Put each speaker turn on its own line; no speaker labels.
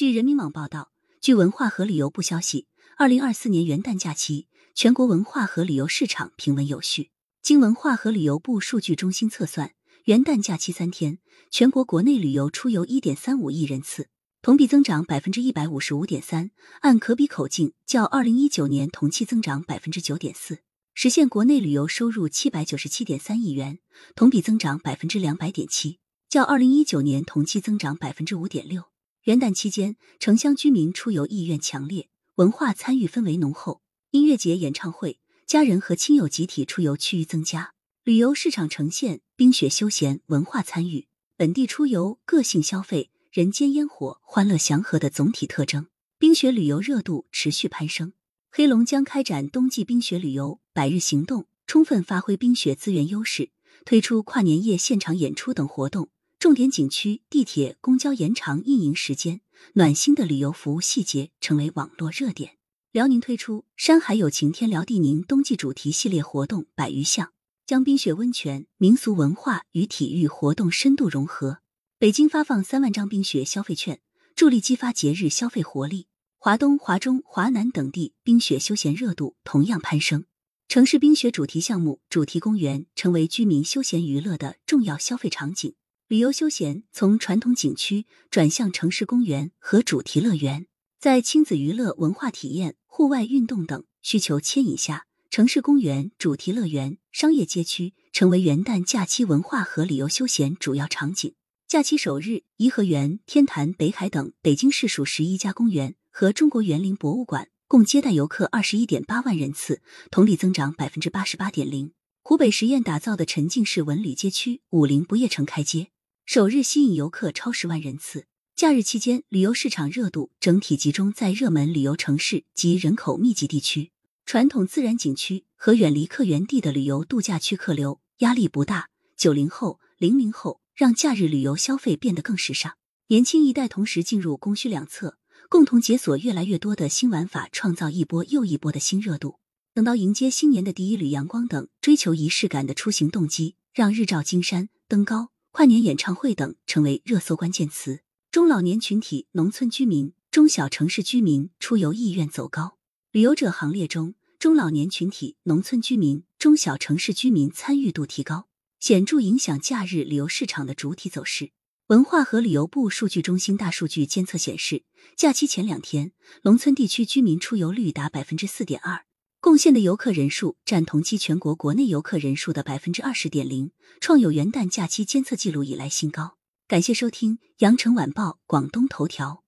据人民网报道，据文化和旅游部消息，二零二四年元旦假期，全国文化和旅游市场平稳有序。经文化和旅游部数据中心测算，元旦假期三天，全国国内旅游出游一点三五亿人次，同比增长百分之一百五十五点三，按可比口径较二零一九年同期增长百分之九点四，实现国内旅游收入七百九十七点三亿元，同比增长百分之两百点七，较二零一九年同期增长百分之五点六。元旦期间，城乡居民出游意愿强烈，文化参与氛围浓厚，音乐节、演唱会。家人和亲友集体出游区域增加，旅游市场呈现冰雪休闲、文化参与、本地出游、个性消费、人间烟火、欢乐祥和的总体特征。冰雪旅游热度持续攀升，黑龙江开展冬季冰雪旅游百日行动，充分发挥冰雪资源优势，推出跨年夜现场演出等活动，重点景区、地铁、公交延长运营时间，暖心的旅游服务细节成为网络热点。辽宁推出“山海有情天辽地宁”冬季主题系列活动百余项，将冰雪温泉、民俗文化与体育活动深度融合。北京发放三万张冰雪消费券，助力激发节日消费活力。华东、华中、华南等地冰雪休闲热度同样攀升，城市冰雪主题项目、主题公园成为居民休闲娱乐的重要消费场景。旅游休闲从传统景区转向城市公园和主题乐园。在亲子娱乐、文化体验、户外运动等需求牵引下，城市公园、主题乐园、商业街区成为元旦假期文化和旅游休闲主要场景。假期首日，颐和园、天坛、北海等北京市属十一家公园和中国园林博物馆共接待游客二十一点八万人次，同比增长百分之八十八点零。湖北十堰打造的沉浸式文旅街区武陵不夜城开街，首日吸引游客超十万人次。假日期间，旅游市场热度整体集中在热门旅游城市及人口密集地区，传统自然景区和远离客源地的旅游度假区客流压力不大。九零后、零零后让假日旅游消费变得更时尚，年轻一代同时进入供需两侧，共同解锁越来越多的新玩法，创造一波又一波的新热度。等到迎接新年的第一缕阳光等追求仪式感的出行动机，让日照金山、登高、跨年演唱会等成为热搜关键词。中老年群体、农村居民、中小城市居民出游意愿走高，旅游者行列中，中老年群体、农村居民、中小城市居民参与度提高，显著影响假日旅游市场的主体走势。文化和旅游部数据中心大数据监测显示，假期前两天，农村地区居民出游率达百分之四点二，贡献的游客人数占同期全国国内游客人数的百分之二十点零，创有元旦假期监测记录以来新高。感谢收听《羊城晚报·广东头条》。